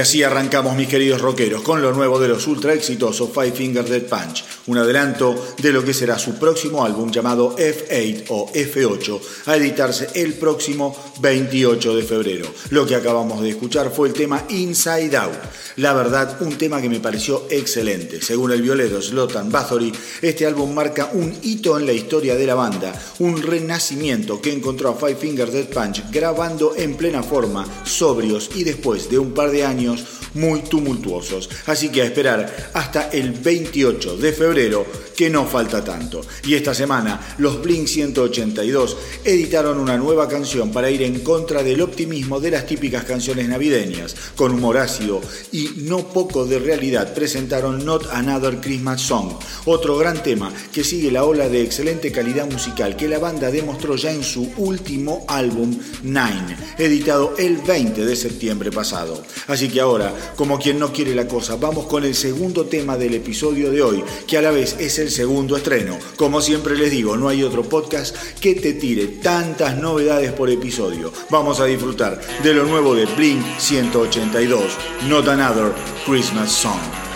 Y así arrancamos, mis queridos rockeros, con lo nuevo de los ultra exitosos Five Finger Dead Punch, un adelanto de lo que será su próximo álbum llamado F8 o F8, a editarse el próximo 28 de febrero. Lo que acabamos de escuchar fue el tema Inside Out. La verdad, un tema que me pareció excelente. Según el violero Slotan Bathory, este álbum marca un hito en la historia de la banda, un renacimiento que encontró a Five Finger Dead Punch grabando en plena forma, sobrios y después de un par de años muy tumultuosos. Así que a esperar hasta el 28 de febrero, que no falta tanto. Y esta semana, los Blink 182 editaron una nueva canción para ir en contra del optimismo de las típicas canciones navideñas. Con humor ácido y no poco de realidad, presentaron Not Another Christmas Song, otro gran tema que sigue la ola de excelente calidad musical que la banda demostró ya en su último álbum Nine, editado el 20 de septiembre pasado. Así que ahora como quien no quiere la cosa, vamos con el segundo tema del episodio de hoy, que a la vez es el segundo estreno. Como siempre les digo, no hay otro podcast que te tire tantas novedades por episodio. Vamos a disfrutar de lo nuevo de Blink 182, Not Another Christmas Song.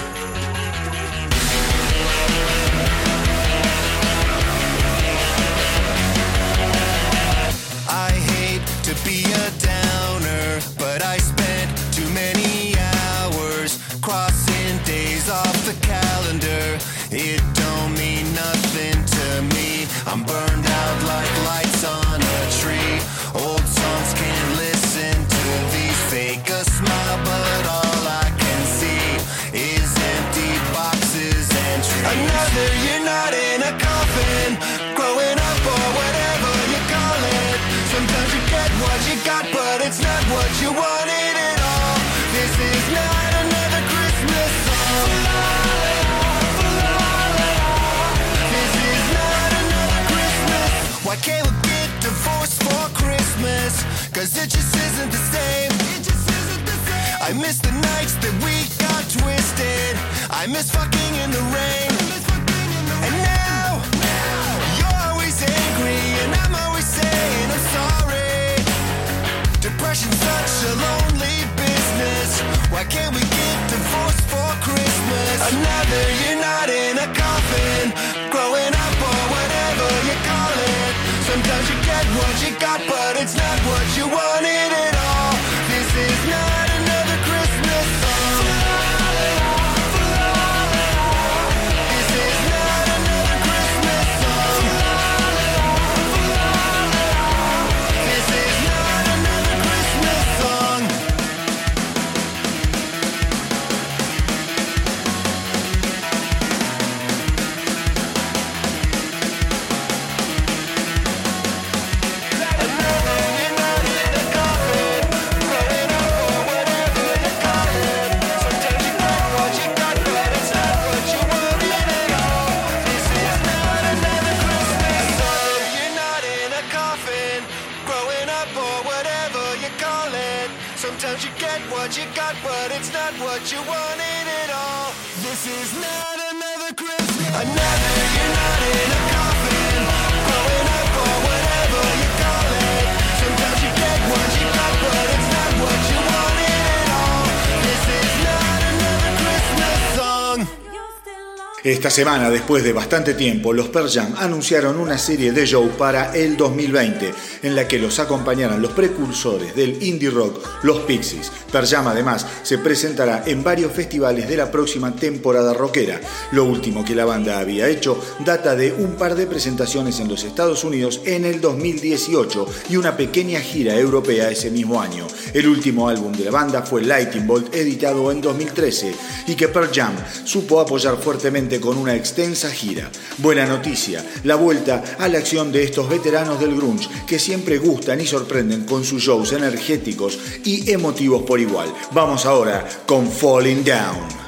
I miss the nights that we got twisted. I miss fucking in the rain. And now, now you're always angry, and I'm always saying I'm sorry. Depression's such a lonely business. Why can't we get divorced for Christmas? Another you're not in a coffin, growing up or whatever you call it. Sometimes you get what you got, but it's not what you wanted at all. Sometimes you get what you got, but it's not what you wanted at all. This is not another Christmas. Another you're not in a coffin. Growing up or whatever you call it. Sometimes you get what you got, but it's not what you want. Esta semana, después de bastante tiempo, los Pearl Jam anunciaron una serie de show para el 2020, en la que los acompañarán los precursores del indie rock, los Pixies. Pearl Jam además se presentará en varios festivales de la próxima temporada rockera. Lo último que la banda había hecho data de un par de presentaciones en los Estados Unidos en el 2018 y una pequeña gira europea ese mismo año. El último álbum de la banda fue Lightning Bolt, editado en 2013, y que Pearl Jam supo apoyar fuertemente con una extensa gira. Buena noticia, la vuelta a la acción de estos veteranos del grunge que siempre gustan y sorprenden con sus shows energéticos y emotivos por igual. Vamos ahora con Falling Down.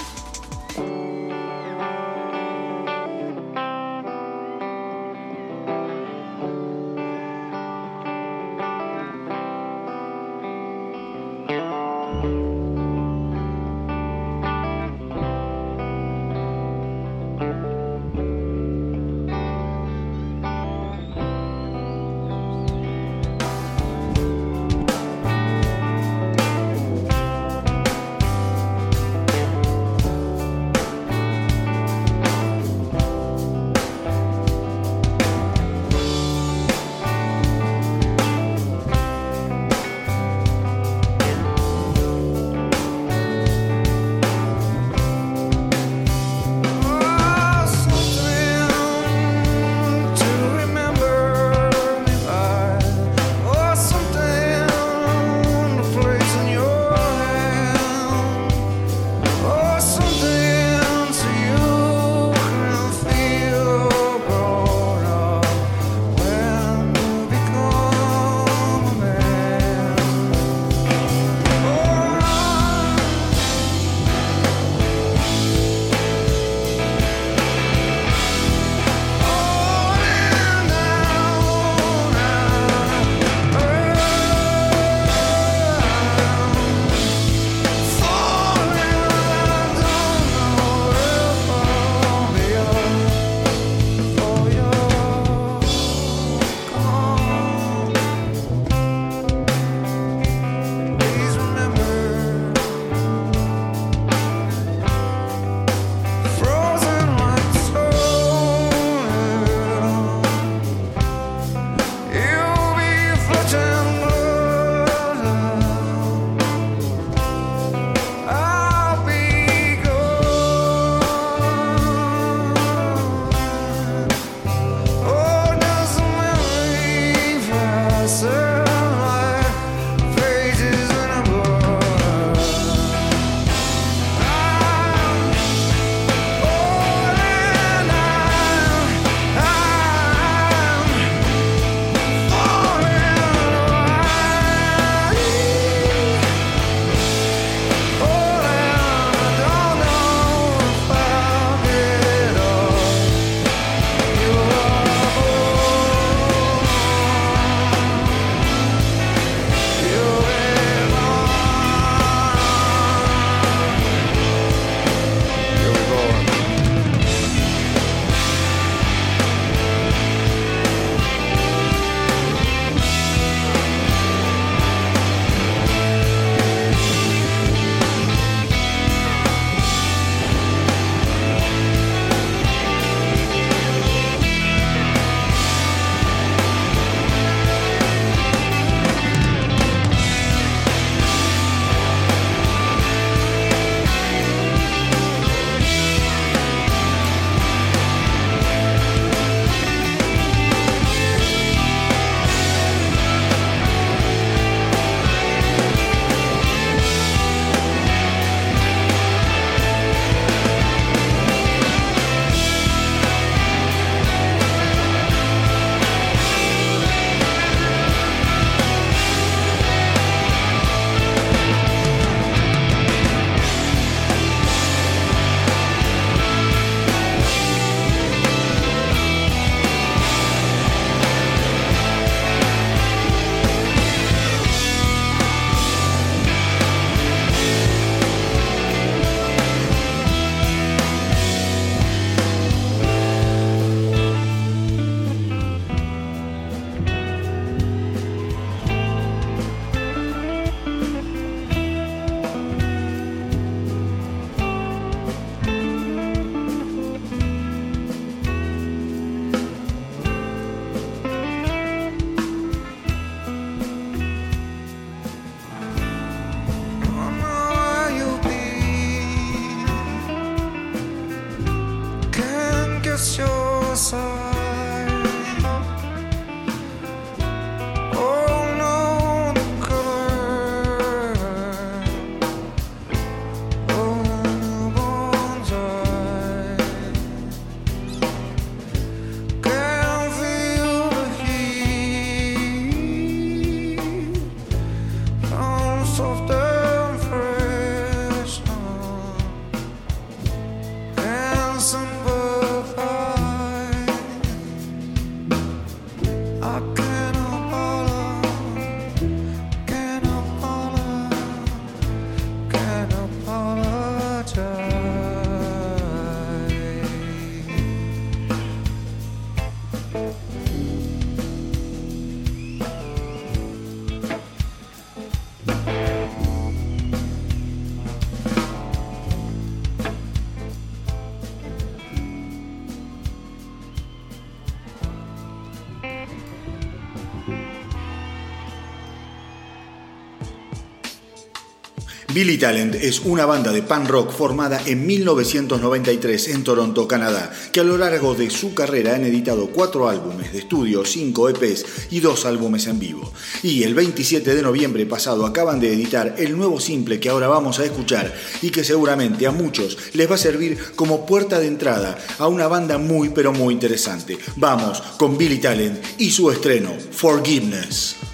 Billy Talent es una banda de punk rock formada en 1993 en Toronto, Canadá, que a lo largo de su carrera han editado cuatro álbumes de estudio, cinco EPs y dos álbumes en vivo. Y el 27 de noviembre pasado acaban de editar el nuevo simple que ahora vamos a escuchar y que seguramente a muchos les va a servir como puerta de entrada a una banda muy pero muy interesante. Vamos con Billy Talent y su estreno, Forgiveness.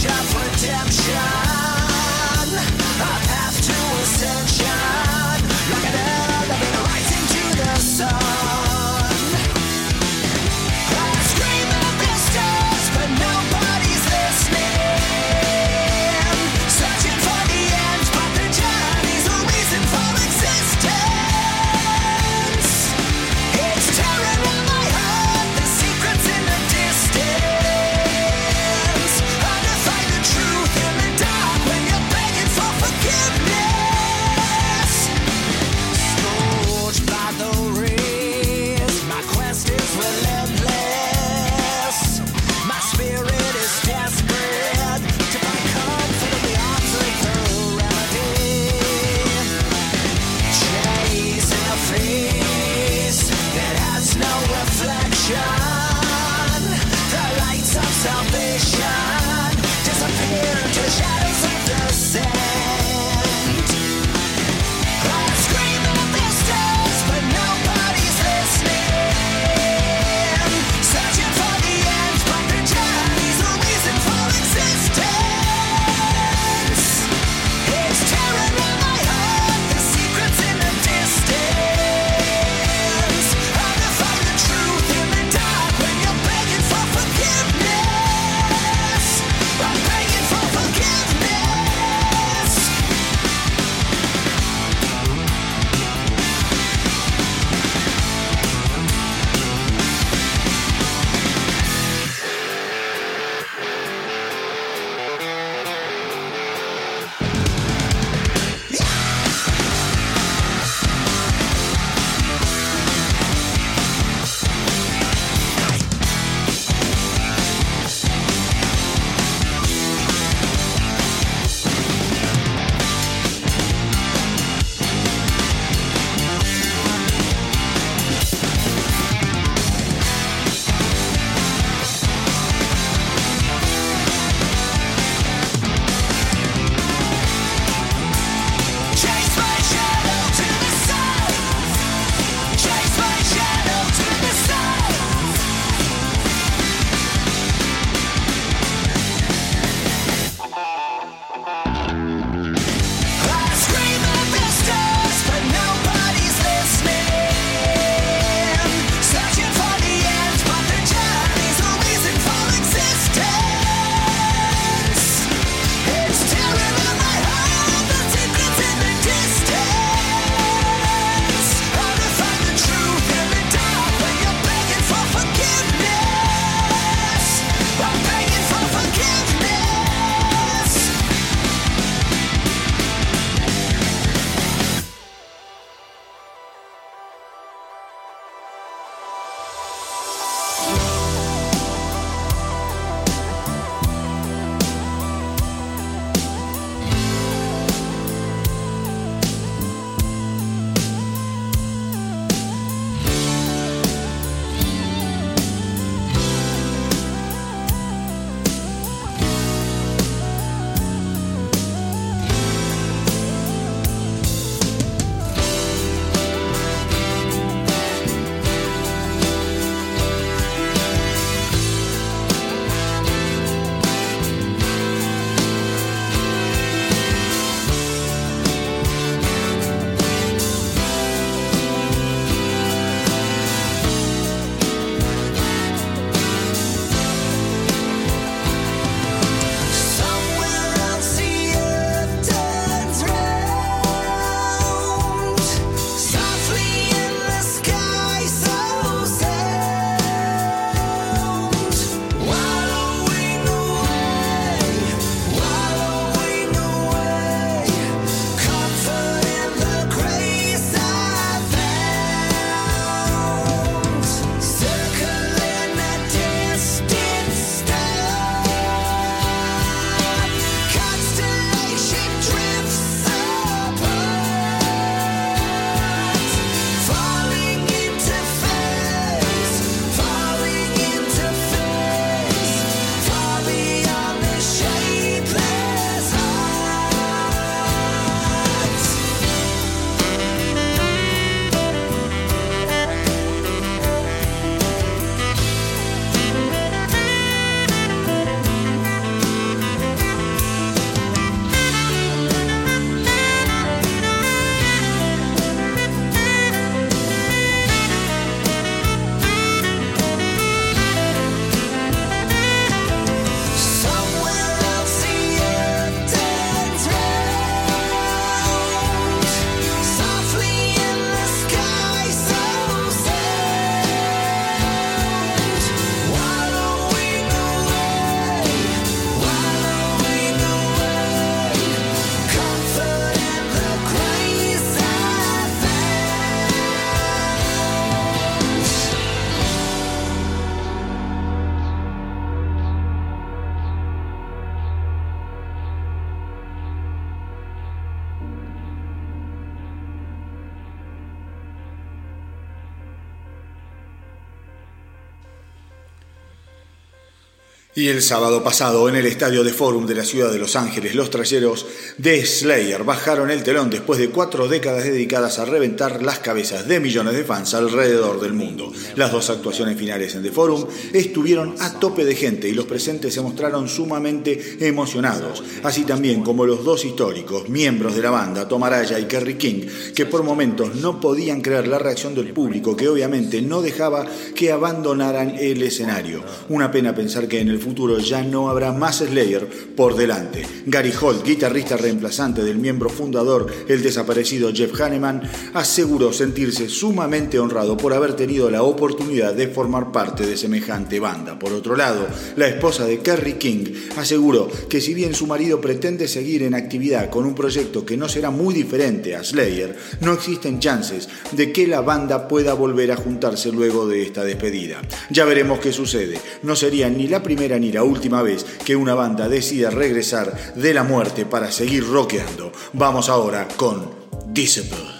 shot el sábado pasado, en el estadio de Forum de la ciudad de Los Ángeles, los trayeros de Slayer bajaron el telón después de cuatro décadas dedicadas a reventar las cabezas de millones de fans alrededor del mundo. Las dos actuaciones finales en The Forum estuvieron a tope de gente y los presentes se mostraron sumamente emocionados, así también como los dos históricos miembros de la banda, Tom Araya y Kerry King, que por momentos no podían creer la reacción del público, que obviamente no dejaba que abandonaran el escenario. Una pena pensar que en el futuro ya no habrá más Slayer por delante. Gary Holt, guitarrista reemplazante del miembro fundador, el desaparecido Jeff Hanneman, aseguró sentirse sumamente honrado por haber tenido la oportunidad de formar parte de semejante banda. Por otro lado, la esposa de Kerry King aseguró que si bien su marido pretende seguir en actividad con un proyecto que no será muy diferente a Slayer, no existen chances de que la banda pueda volver a juntarse luego de esta despedida. Ya veremos qué sucede. No sería ni la primera ni la última vez que una banda decida regresar de la muerte para seguir rockeando. Vamos ahora con Disciple.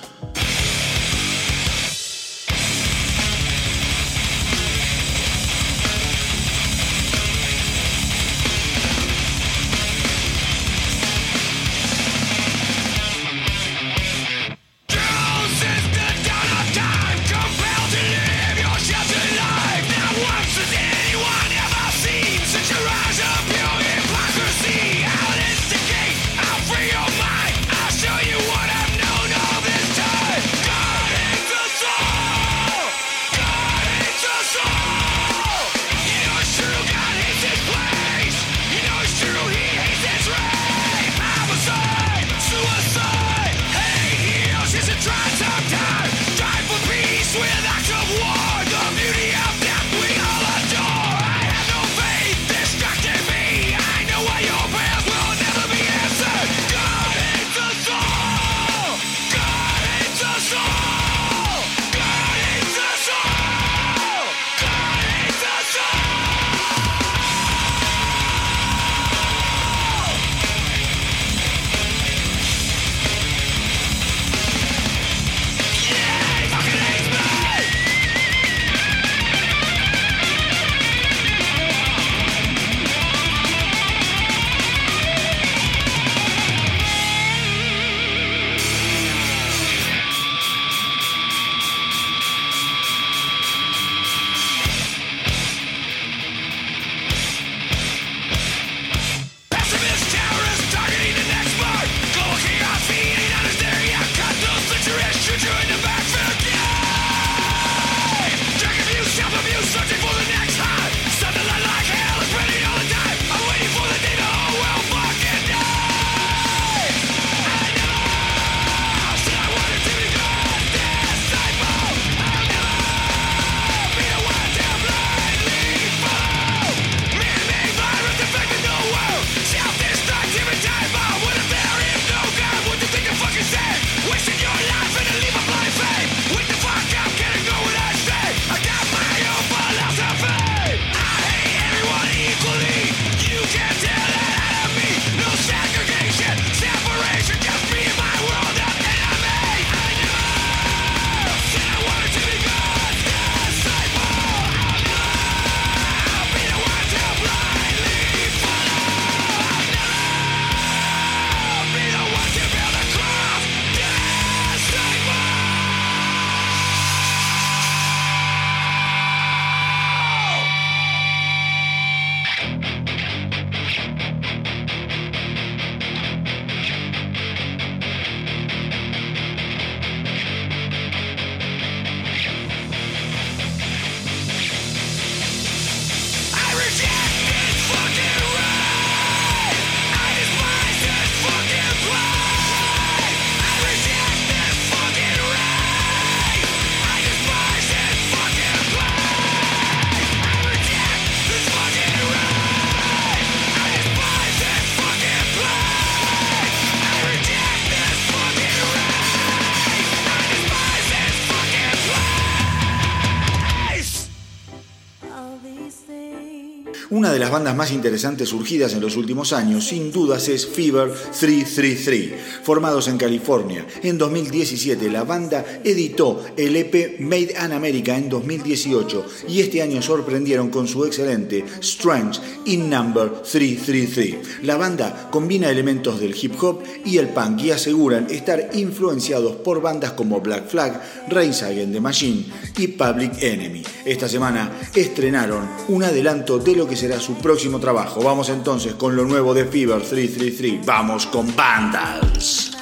Una de las bandas más interesantes surgidas en los últimos años, sin dudas, es Fever 333. Formados en California, en 2017 la banda editó el EP Made in America en 2018 y este año sorprendieron con su excelente Strange in Number 333. La banda combina elementos del hip hop y el punk y aseguran estar influenciados por bandas como Black Flag, Against the Machine y Public Enemy. Esta semana estrenaron un adelanto de lo que será su próximo trabajo. Vamos entonces con lo nuevo de Fever 333. Vamos con Vandals.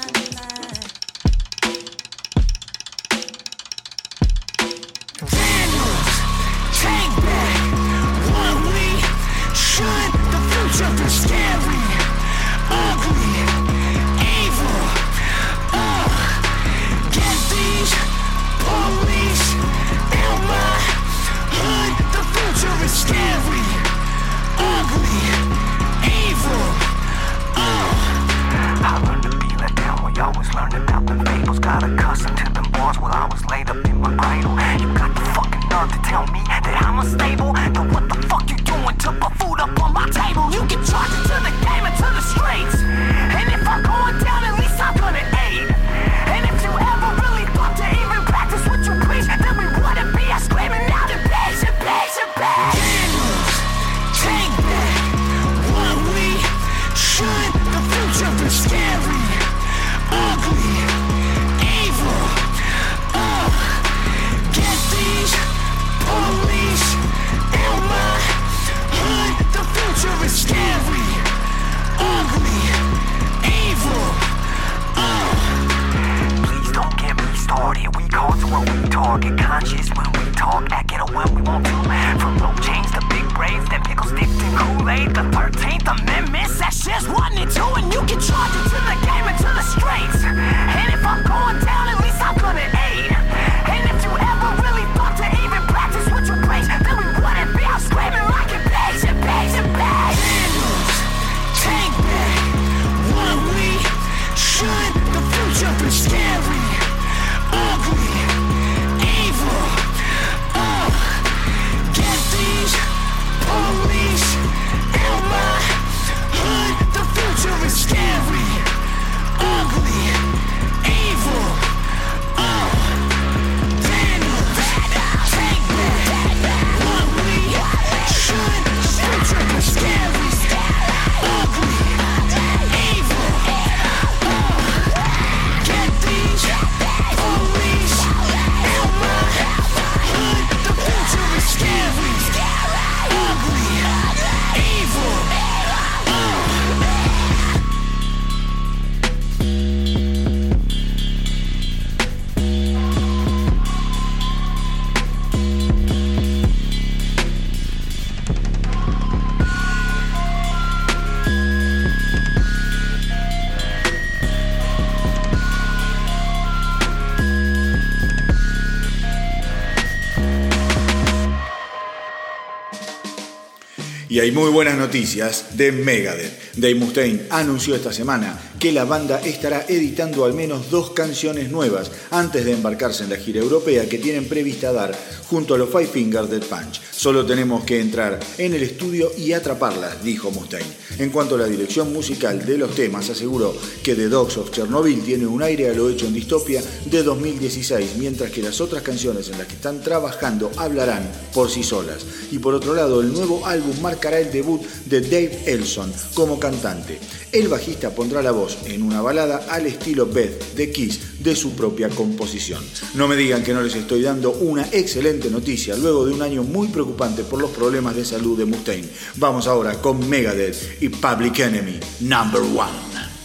conscious when we talk, that ghetto when we want to. From no chains to big brains, then pickle sticks to Kool-Aid, the 13th Amendment, that's just what it Y hay muy buenas noticias de Megadeth. Dave Mustaine anunció esta semana que la banda estará editando al menos dos canciones nuevas antes de embarcarse en la gira europea que tienen prevista dar junto a los Five Fingers Dead Punch. Solo tenemos que entrar en el estudio y atraparlas, dijo Mustaine. En cuanto a la dirección musical de los temas, aseguró que The Dogs of Chernobyl tiene un aire a lo hecho en Distopia de 2016, mientras que las otras canciones en las que están trabajando hablarán por sí solas. Y por otro lado, el nuevo álbum marcará el debut de Dave Elson como cantante. El bajista pondrá la voz en una balada al estilo Beth de Kiss de su propia composición. No me digan que no les estoy dando una excelente noticia luego de un año muy preocupante por los problemas de salud de Mustaine. Vamos ahora con Megadeth y Public Enemy Number One.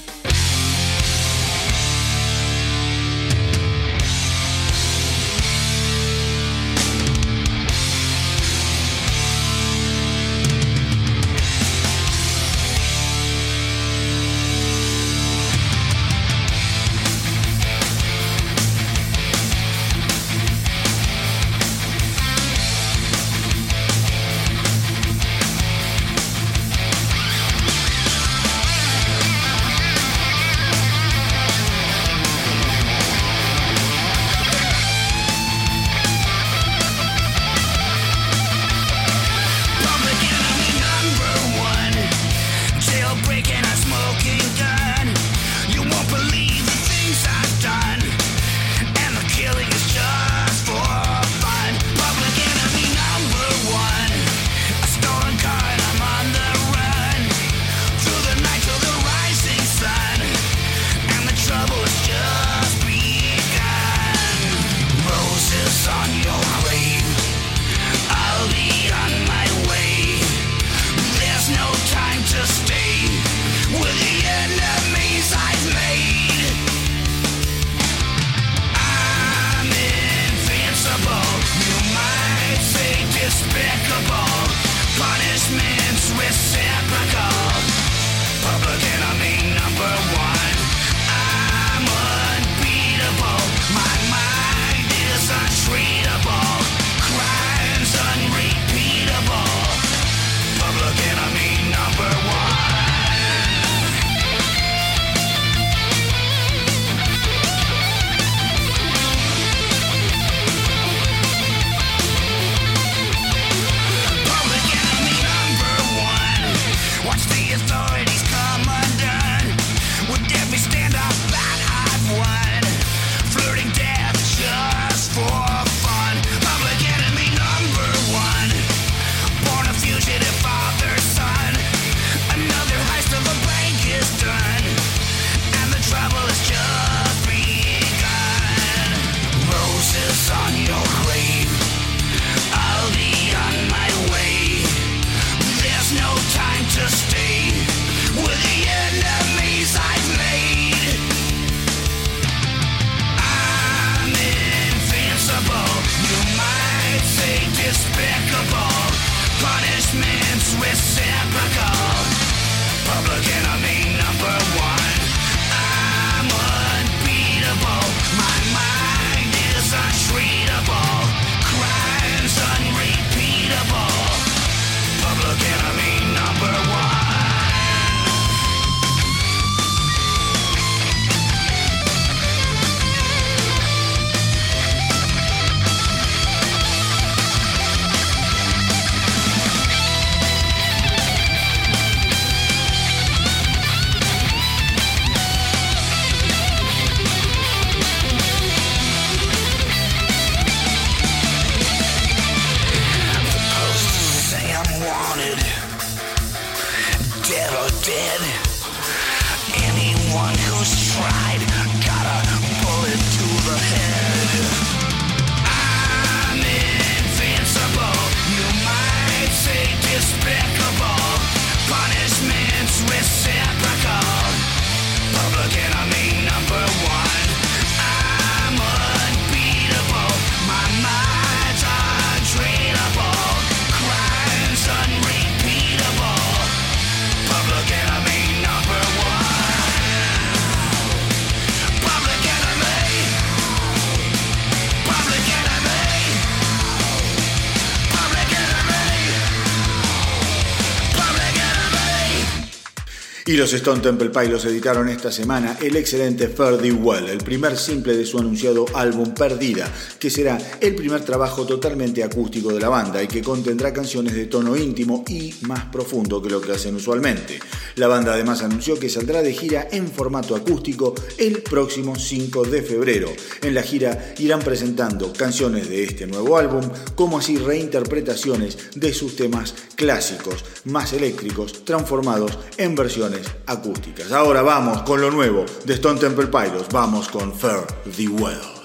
Los Stone Temple Pilots editaron esta semana el excelente Fare Well, el primer simple de su anunciado álbum Perdida, que será el primer trabajo totalmente acústico de la banda y que contendrá canciones de tono íntimo y más profundo que lo que hacen usualmente. La banda además anunció que saldrá de gira en formato acústico el próximo 5 de febrero. En la gira irán presentando canciones de este nuevo álbum, como así reinterpretaciones de sus temas clásicos, más eléctricos, transformados en versiones acústicas. Ahora vamos con lo nuevo de Stone Temple Pilots. Vamos con Fair the well.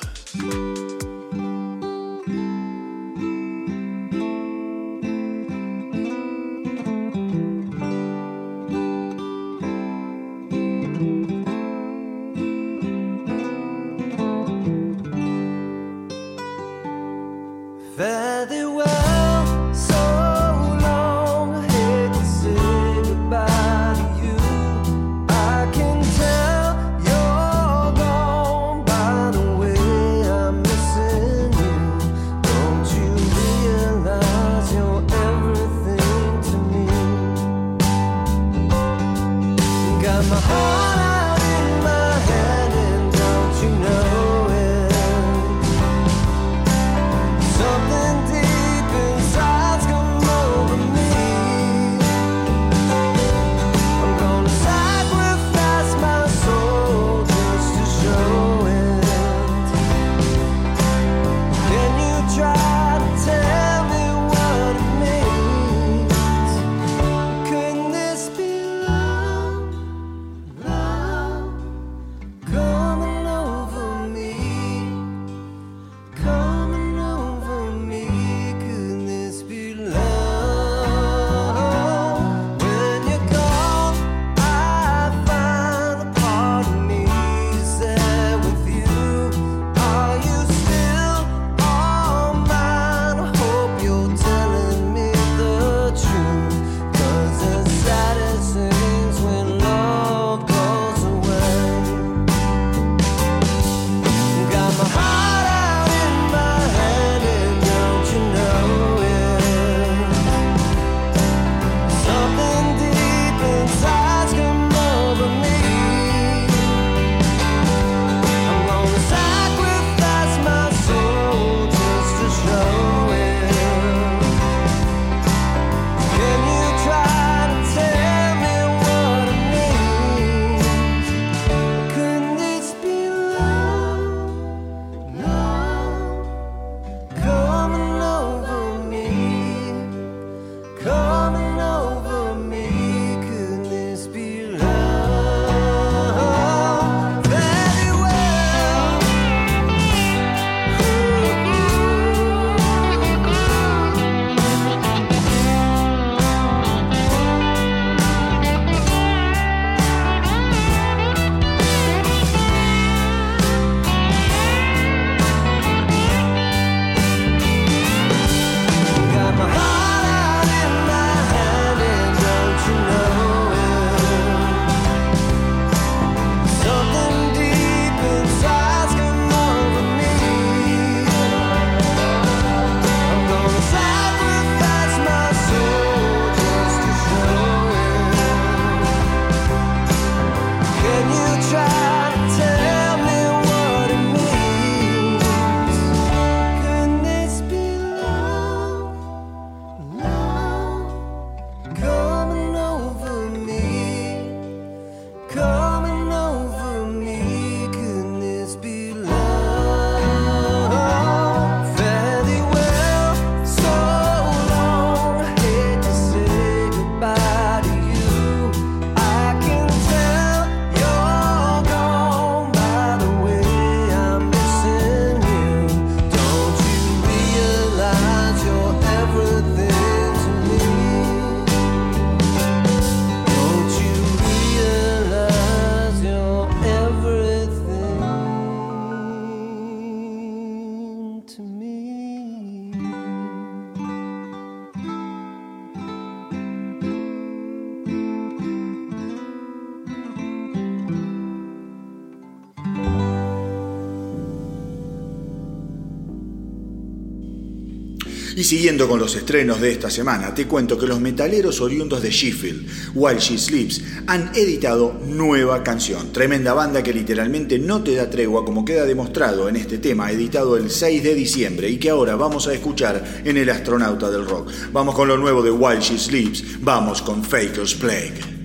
Siguiendo con los estrenos de esta semana, te cuento que los metaleros oriundos de Sheffield, While She Sleeps, han editado nueva canción. Tremenda banda que literalmente no te da tregua como queda demostrado en este tema, editado el 6 de diciembre y que ahora vamos a escuchar en El Astronauta del Rock. Vamos con lo nuevo de While She Sleeps, vamos con Faker's Plague.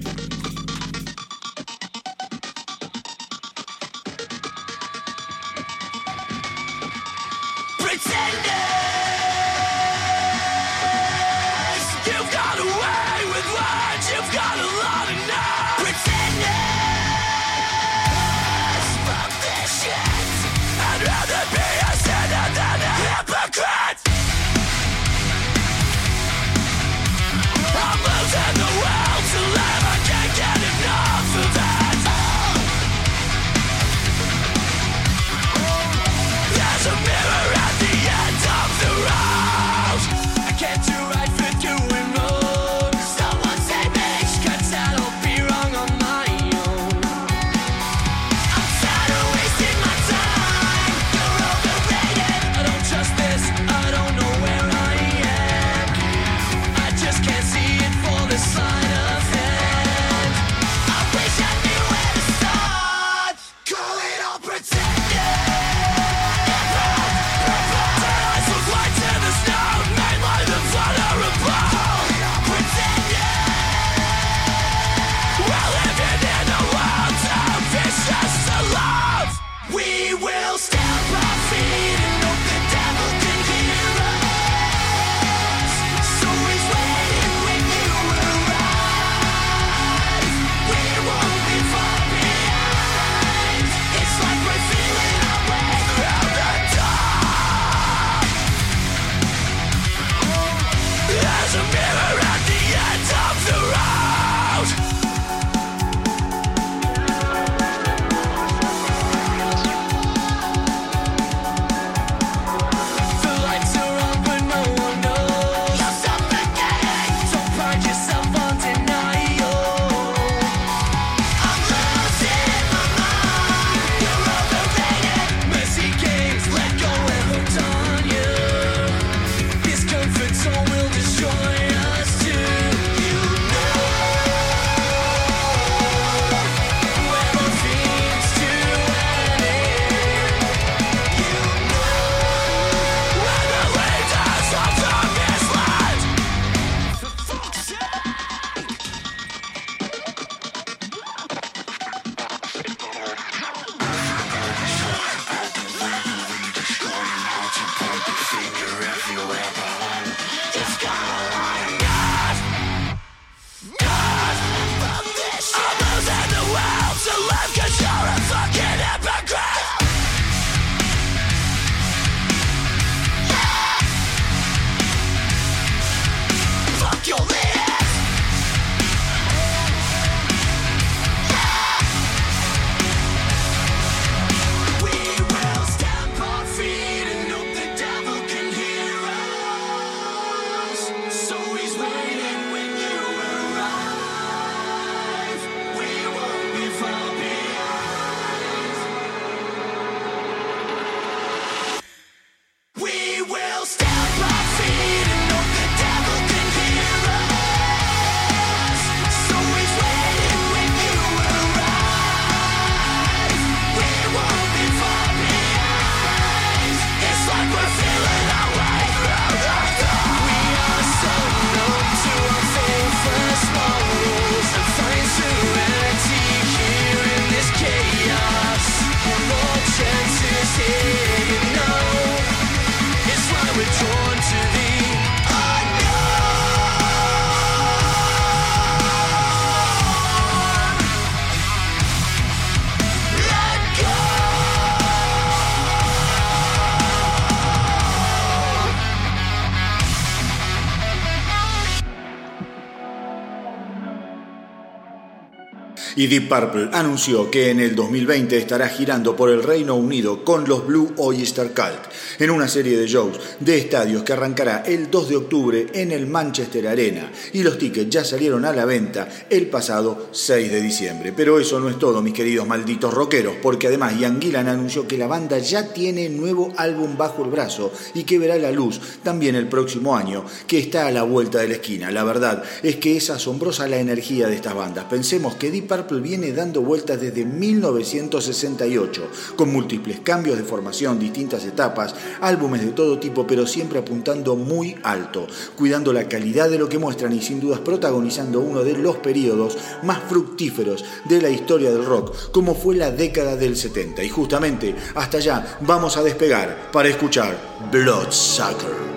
Y Deep Purple anunció que en el 2020 estará girando por el Reino Unido con los Blue Oyster Cult en una serie de shows de estadios que arrancará el 2 de octubre en el Manchester Arena y los tickets ya salieron a la venta el pasado 6 de diciembre. Pero eso no es todo, mis queridos malditos rockeros, porque además Ian Gillan anunció que la banda ya tiene nuevo álbum bajo el brazo y que verá la luz también el próximo año, que está a la vuelta de la esquina. La verdad es que es asombrosa la energía de estas bandas. Pensemos que Deep Purple viene dando vueltas desde 1968, con múltiples cambios de formación, distintas etapas, álbumes de todo tipo, pero siempre apuntando muy alto, cuidando la calidad de lo que muestran y sin dudas protagonizando uno de los periodos más fructíferos de la historia del rock, como fue la década del 70. Y justamente hasta allá vamos a despegar para escuchar Bloodsucker.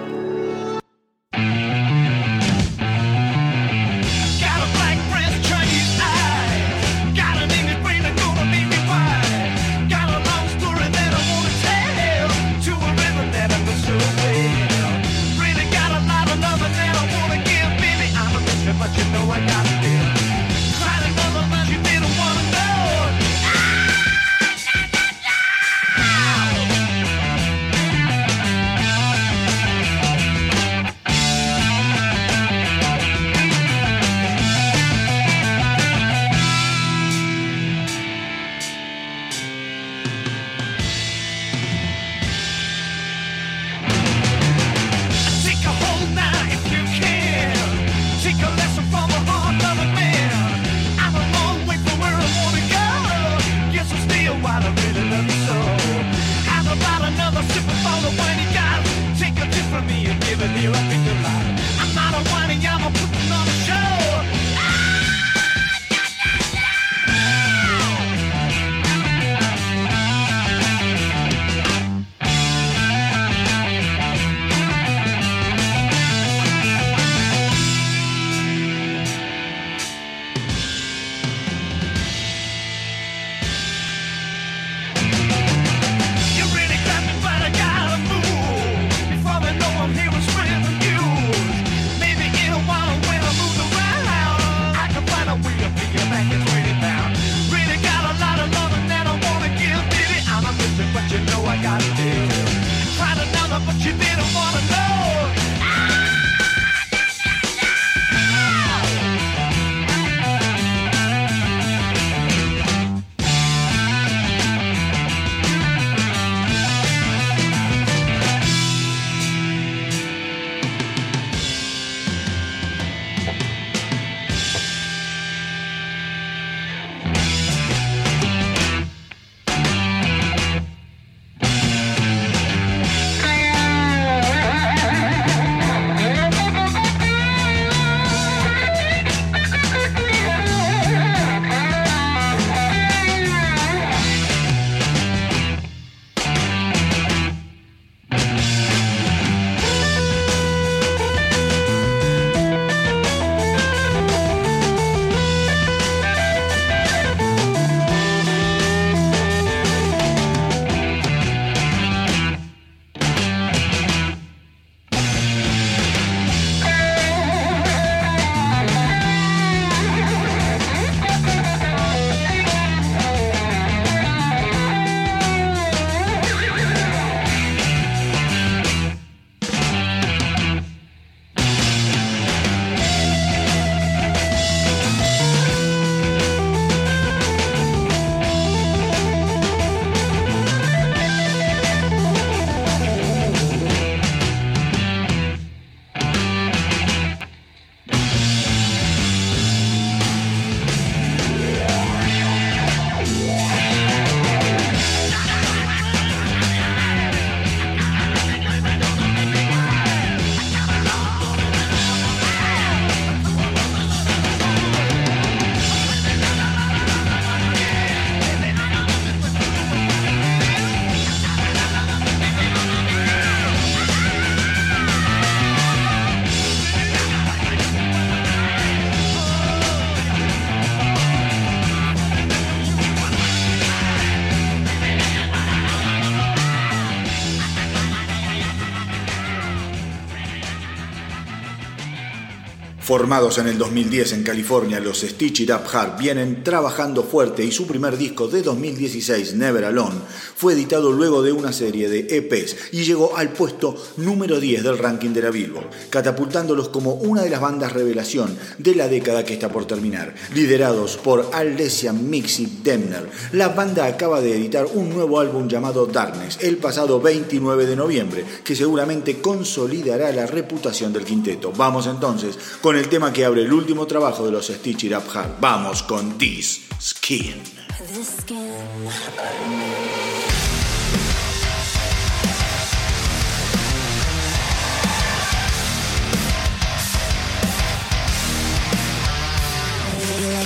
Formados en el 2010 en California, los Stitch It Up Hard vienen trabajando fuerte y su primer disco de 2016, Never Alone, fue editado luego de una serie de EPs y llegó al puesto número 10 del ranking de la Billboard, catapultándolos como una de las bandas revelación de la década que está por terminar. Liderados por Alessia Mixi Demner, la banda acaba de editar un nuevo álbum llamado Darkness el pasado 29 de noviembre, que seguramente consolidará la reputación del quinteto. Vamos entonces con el tema que abre el último trabajo de los Stitch It Up Hard. Vamos con This Skin.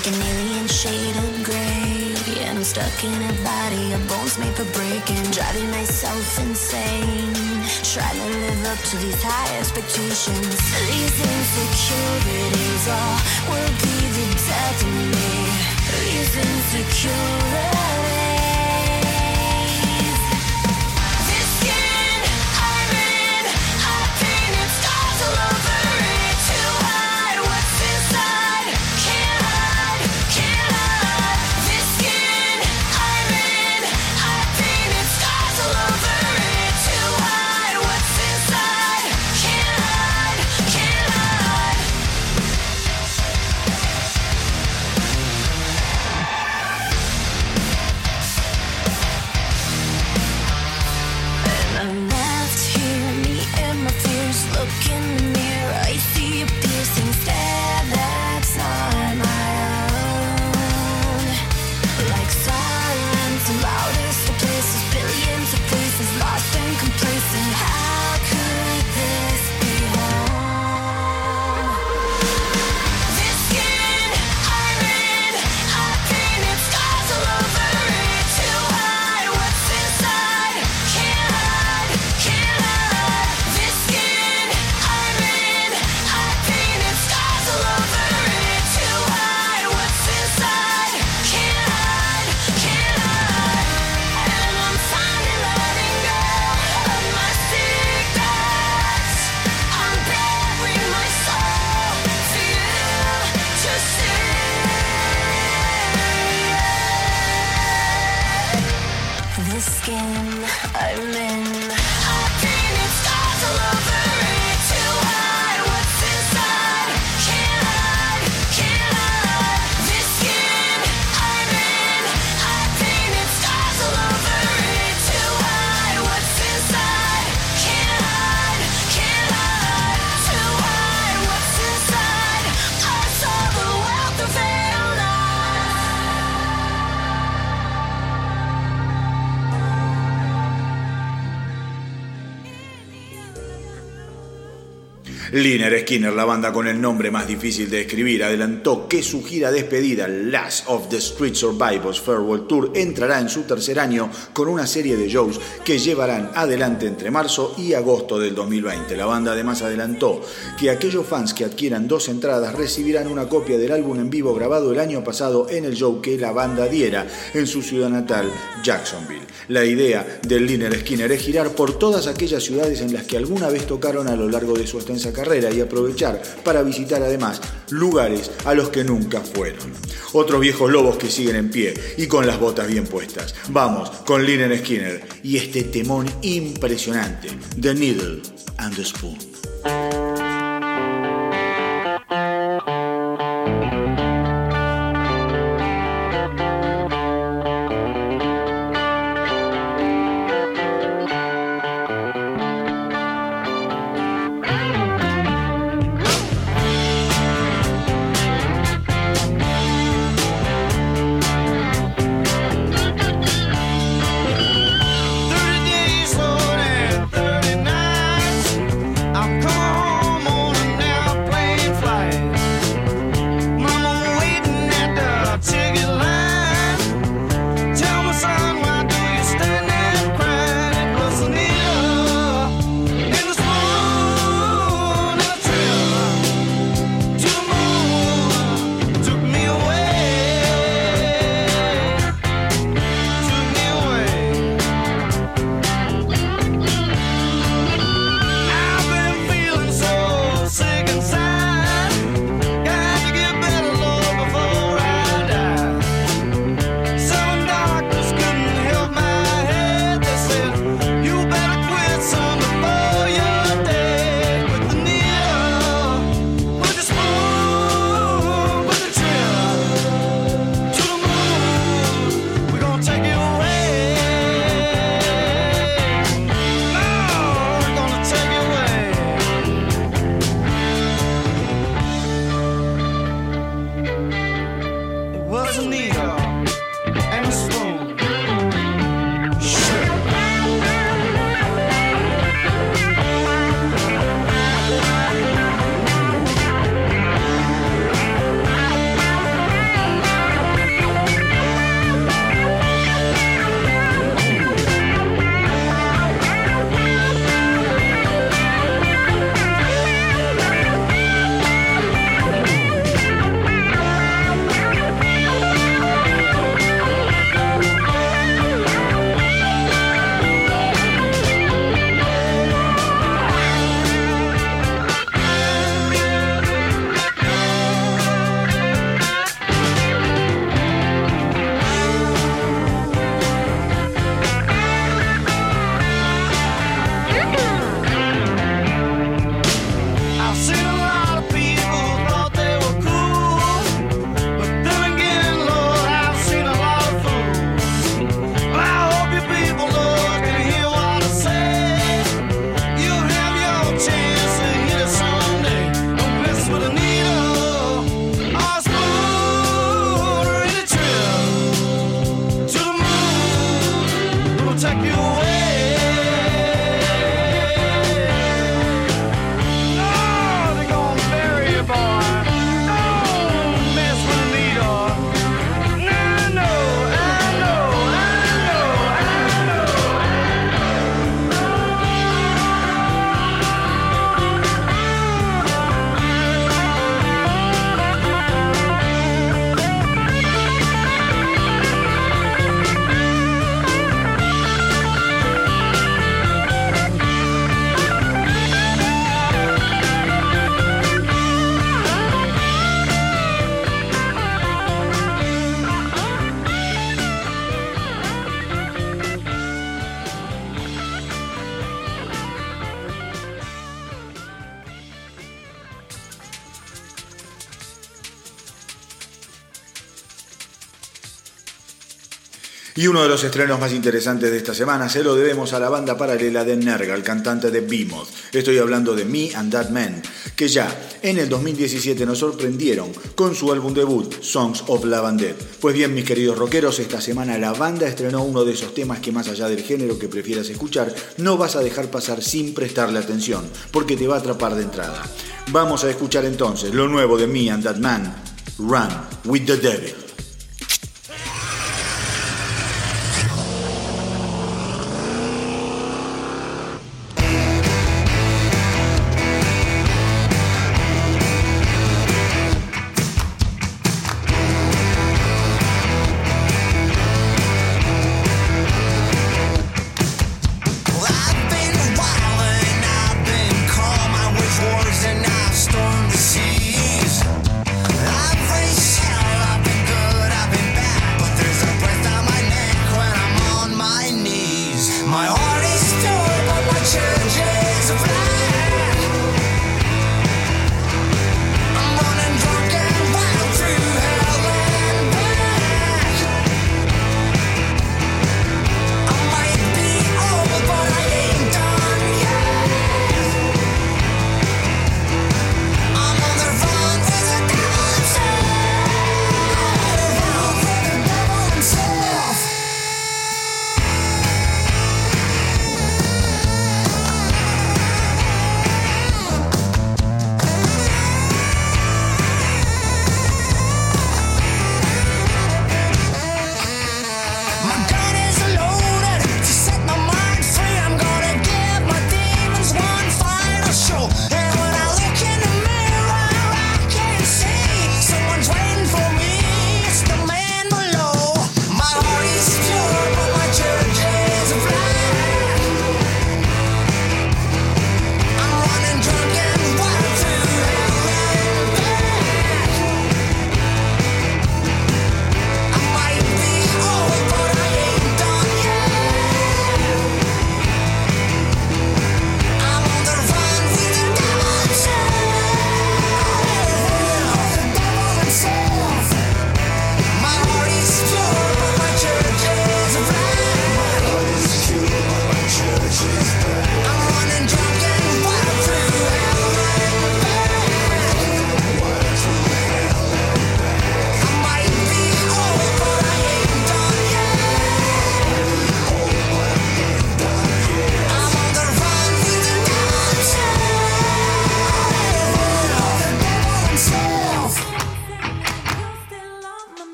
Like an alien shade of gray. And I'm stuck in a body of bones made for breaking, driving myself insane. Trying to live up to these high expectations. These insecurities all will be the death of me. These insecurities. Liner Skinner, la banda con el nombre más difícil de escribir, adelantó que su gira despedida, Last of the Street Survivors Farewell Tour, entrará en su tercer año con una serie de shows que llevarán adelante entre marzo y agosto del 2020. La banda además adelantó que aquellos fans que adquieran dos entradas recibirán una copia del álbum en vivo grabado el año pasado en el show que la banda diera en su ciudad natal, Jacksonville. La idea del Liner Skinner es girar por todas aquellas ciudades en las que alguna vez tocaron a lo largo de su extensa carrera y aprovechar para visitar además lugares a los que nunca fueron. Otros viejos lobos que siguen en pie y con las botas bien puestas. Vamos con Linen Skinner y este temón impresionante, The Needle and the Spoon. Y uno de los estrenos más interesantes de esta semana se lo debemos a la banda paralela de Nerga, el cantante de Behemoth. Estoy hablando de Me and That Man, que ya en el 2017 nos sorprendieron con su álbum debut, Songs of Lavandette. Pues bien, mis queridos rockeros, esta semana la banda estrenó uno de esos temas que más allá del género que prefieras escuchar, no vas a dejar pasar sin prestarle atención, porque te va a atrapar de entrada. Vamos a escuchar entonces lo nuevo de Me and That Man, Run with the Devil.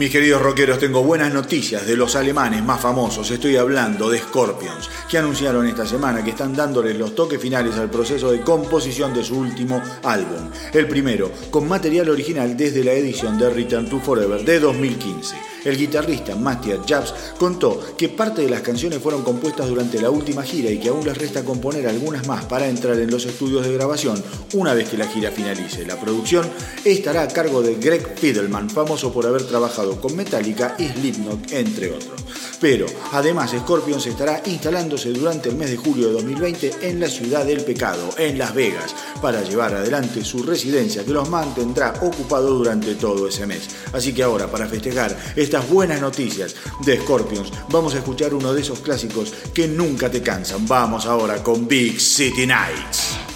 Mis queridos rockeros, tengo buenas noticias de los alemanes más famosos. Estoy hablando de Scorpions, que anunciaron esta semana que están dándoles los toques finales al proceso de composición de su último álbum. El primero, con material original desde la edición de Return to Forever de 2015. El guitarrista Matthias Jabs contó que parte de las canciones fueron compuestas durante la última gira y que aún les resta componer algunas más para entrar en los estudios de grabación una vez que la gira finalice. La producción estará a cargo de Greg Fidelman, famoso por haber trabajado con Metallica y Slipknot, entre otros. Pero además Scorpions estará instalándose durante el mes de julio de 2020 en la ciudad del pecado, en Las Vegas, para llevar adelante su residencia que los mantendrá ocupados durante todo ese mes. Así que ahora, para festejar estas buenas noticias de Scorpions, vamos a escuchar uno de esos clásicos que nunca te cansan. Vamos ahora con Big City Nights.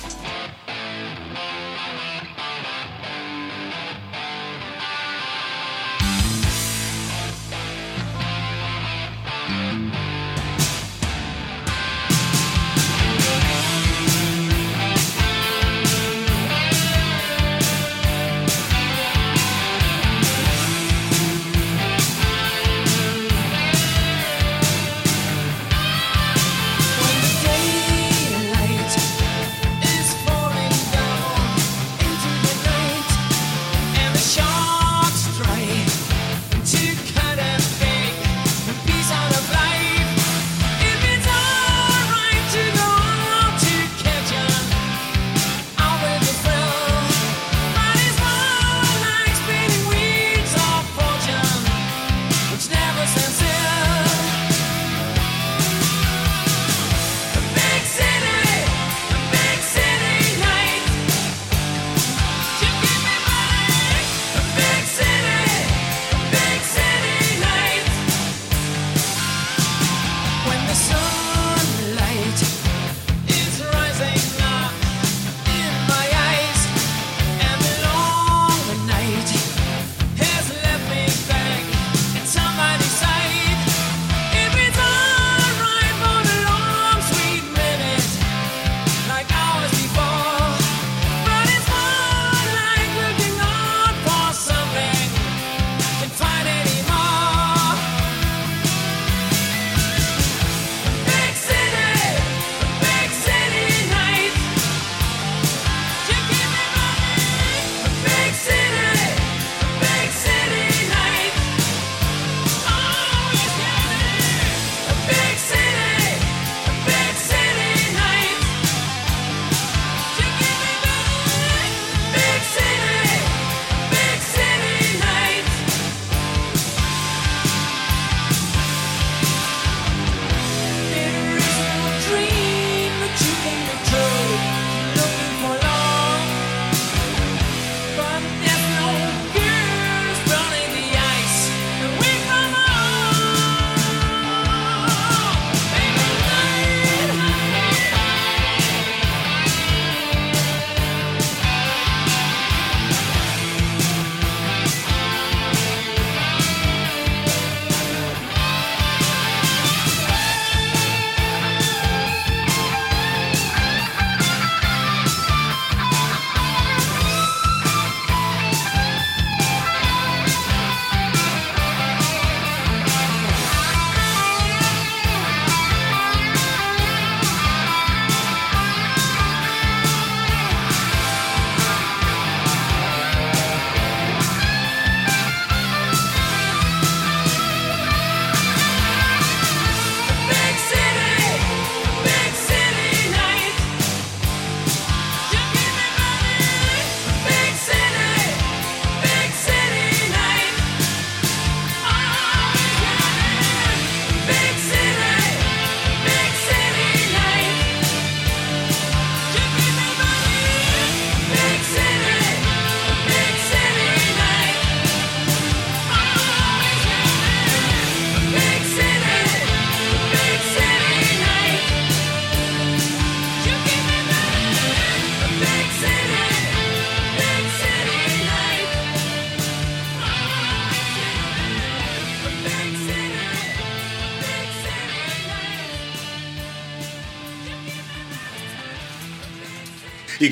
Y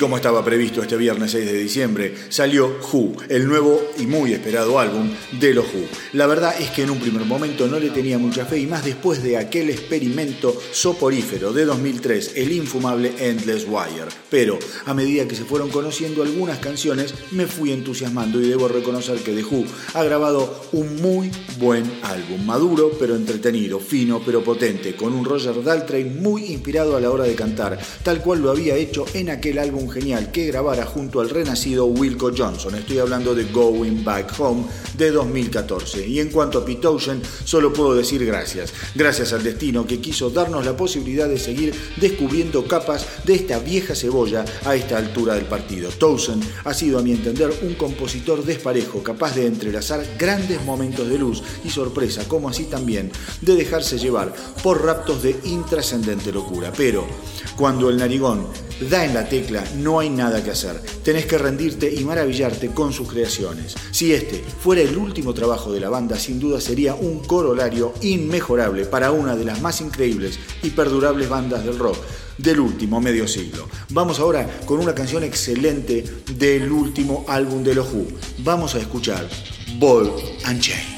como estaba previsto este viernes 6 de diciembre, salió Who, el nuevo y muy esperado álbum de los Who. La verdad es que en un primer momento no le tenía mucha fe y más después de aquel experimento soporífero de 2003, el infumable Endless Wire. Pero a medida que se fueron conociendo algunas canciones, me fui entusiasmando y debo reconocer que The Who ha grabado un muy buen álbum, maduro pero entretenido, fino pero potente, con un Roger Daltrey muy inspirado a la hora de cantar, tal cual lo había hecho en aquel álbum genial que grabara junto al renacido Wilco Johnson. Estoy hablando de Going Back Home de 2014. Y en cuanto a Pete Ocean, solo puedo decir gracias. Gracias al destino que quiso darnos la posibilidad de seguir descubriendo capas de esta vieja cebolla a esta altura del partido. Towson ha sido, a mi entender, un compositor desparejo, capaz de entrelazar grandes momentos de luz y sorpresa, como así también de dejarse llevar por raptos de intrascendente locura. Pero cuando el narigón da en la tecla, no hay nada que hacer. Tenés que rendirte y maravillarte con sus creaciones. Si este fuera el último trabajo de la banda, sin duda sería un corolario inmejorable para una de las más increíbles y perdurables bandas del rock del último medio siglo. Vamos ahora con una canción excelente del último álbum de los Who. Vamos a escuchar Ball and Chain.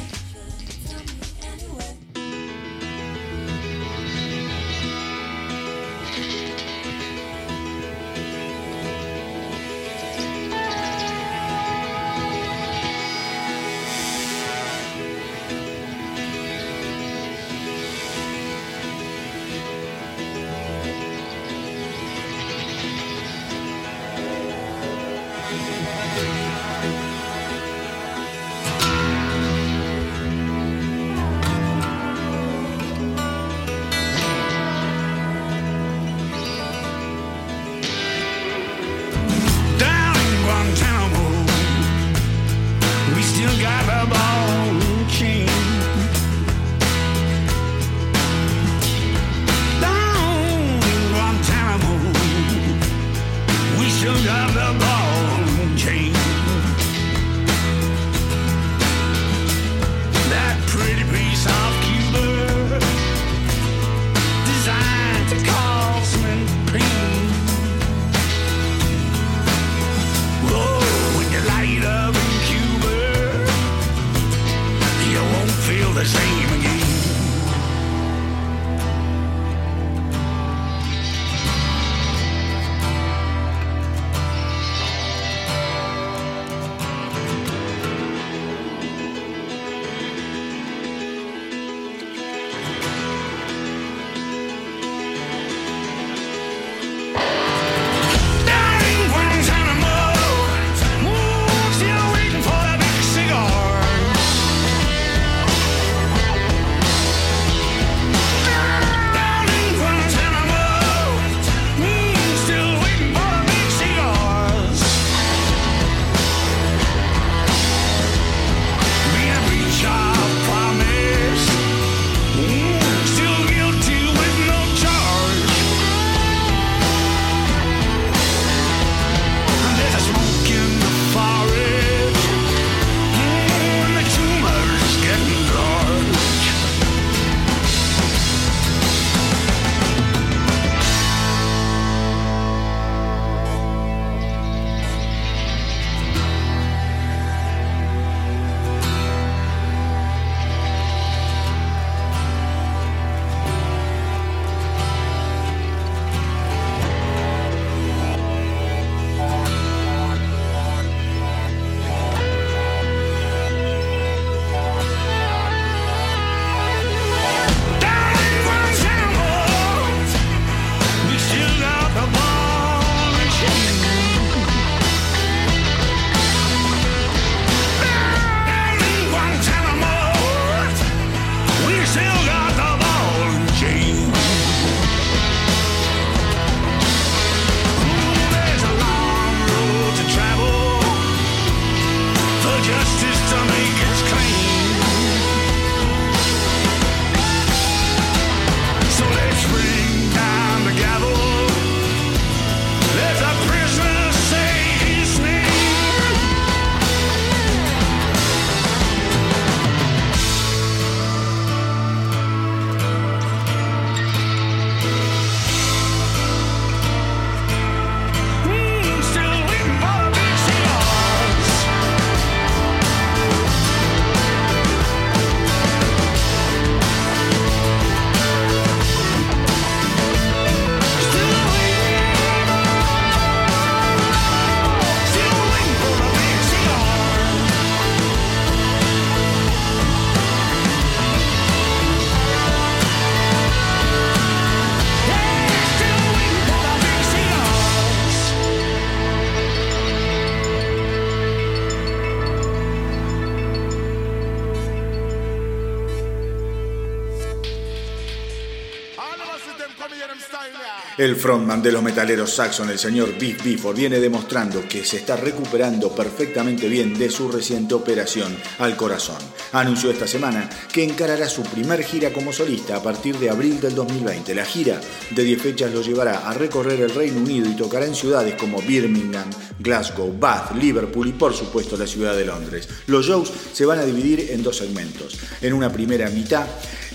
El frontman de los metaleros Saxon, el señor Biff Bifford, viene demostrando que se está recuperando perfectamente bien de su reciente operación al corazón. Anunció esta semana que encarará su primer gira como solista a partir de abril del 2020. La gira de 10 fechas lo llevará a recorrer el Reino Unido y tocará en ciudades como Birmingham, Glasgow, Bath, Liverpool y por supuesto la ciudad de Londres. Los shows se van a dividir en dos segmentos. En una primera mitad,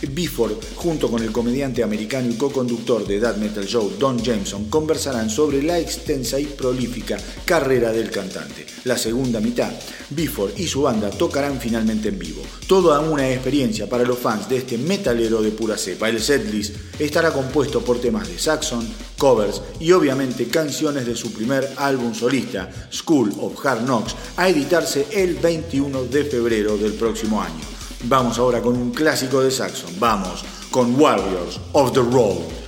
Bifford, junto con el comediante americano y co-conductor de Death Metal Show, Don Jameson, conversarán sobre la extensa y prolífica carrera del cantante. La segunda mitad, Bifford y su banda tocarán finalmente en vivo. Toda una experiencia para los fans de este metalero de pura cepa. El setlist estará compuesto por temas de Saxon, covers y obviamente canciones de su primer álbum solista, School of Hard Knocks, a editarse el 21 de febrero del próximo año. Vamos ahora con un clásico de Saxon. Vamos con Warriors of the Road.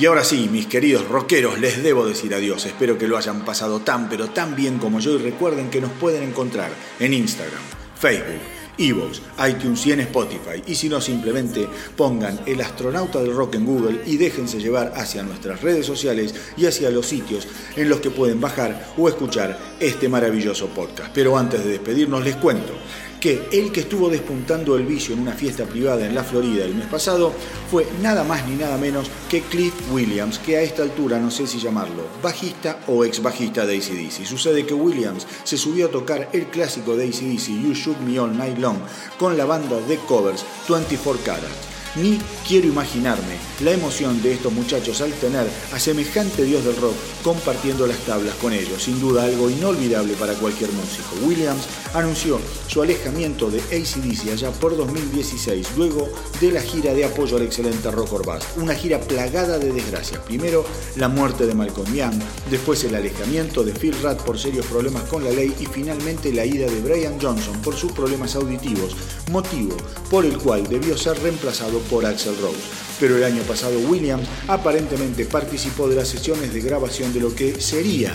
Y ahora sí, mis queridos rockeros, les debo decir adiós. Espero que lo hayan pasado tan pero tan bien como yo y recuerden que nos pueden encontrar en Instagram, Facebook, Evox, iTunes y en Spotify. Y si no, simplemente pongan el astronauta del rock en Google y déjense llevar hacia nuestras redes sociales y hacia los sitios en los que pueden bajar o escuchar este maravilloso podcast. Pero antes de despedirnos les cuento que el que estuvo despuntando el vicio en una fiesta privada en la Florida el mes pasado fue nada más ni nada menos que Cliff Williams, que a esta altura no sé si llamarlo bajista o ex bajista de ACDC. Sucede que Williams se subió a tocar el clásico de ACDC You Shook Me All Night Long con la banda de covers 24 Carats ni quiero imaginarme la emoción de estos muchachos al tener a semejante dios del rock compartiendo las tablas con ellos. Sin duda algo inolvidable para cualquier músico. Williams anunció su alejamiento de ACDC allá por 2016, luego de la gira de apoyo al excelente Rock Bass. Una gira plagada de desgracias. Primero la muerte de Malcolm Young, después el alejamiento de Phil Rudd por serios problemas con la ley y finalmente la ida de Brian Johnson por sus problemas auditivos, motivo por el cual debió ser reemplazado por Axel Rose. Pero el año pasado Williams aparentemente participó de las sesiones de grabación de lo que sería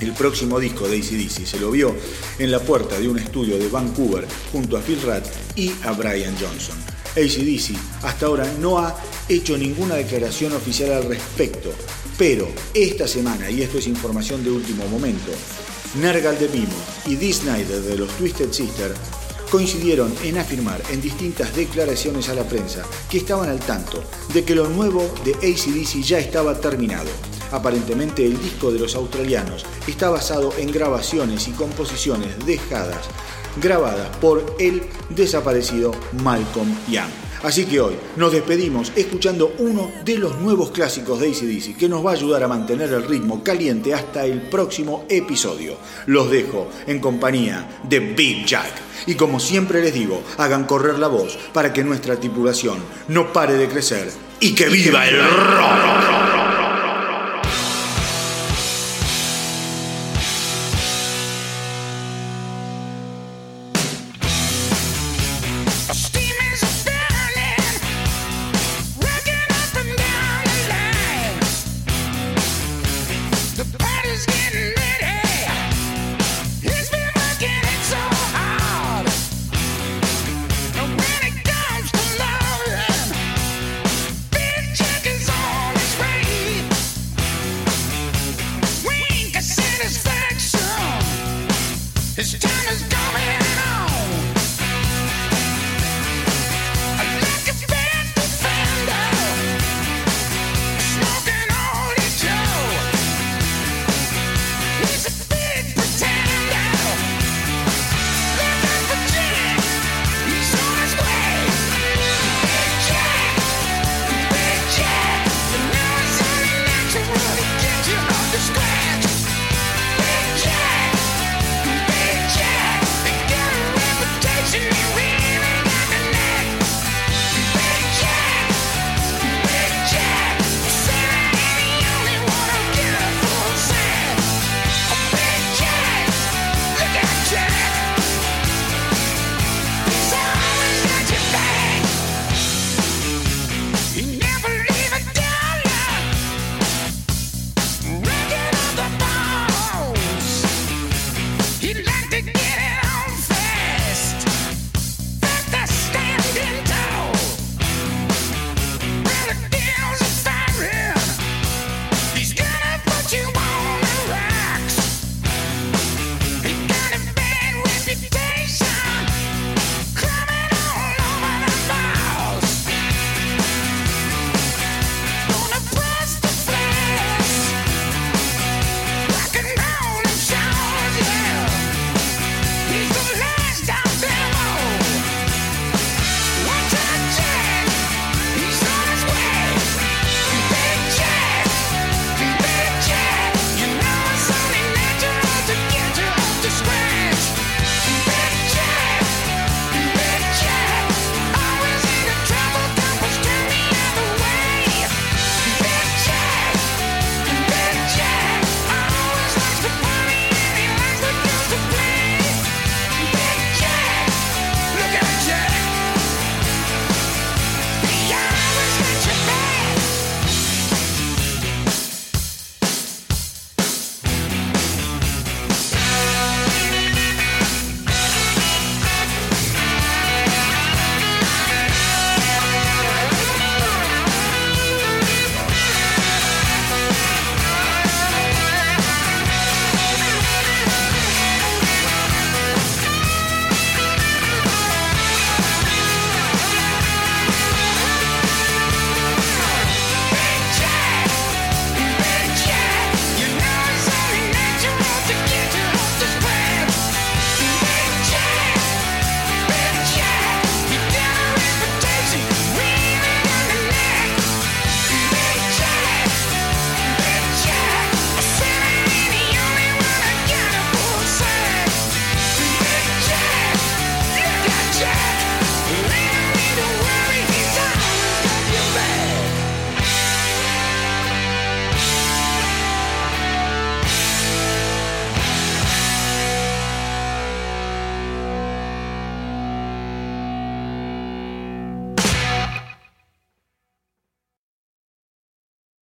el próximo disco de ACDC. Se lo vio en la puerta de un estudio de Vancouver junto a Phil Rudd y a Brian Johnson. ACDC hasta ahora no ha hecho ninguna declaración oficial al respecto, pero esta semana, y esto es información de último momento, Nergal de Pimo y Dee Snyder de los Twisted Sister coincidieron en afirmar en distintas declaraciones a la prensa que estaban al tanto de que lo nuevo de ACDC ya estaba terminado. Aparentemente el disco de los australianos está basado en grabaciones y composiciones dejadas, grabadas por el desaparecido Malcolm Young. Así que hoy nos despedimos escuchando uno de los nuevos clásicos de ACDC que nos va a ayudar a mantener el ritmo caliente hasta el próximo episodio. Los dejo en compañía de Big Jack. Y como siempre les digo, hagan correr la voz para que nuestra tripulación no pare de crecer y que viva el rock.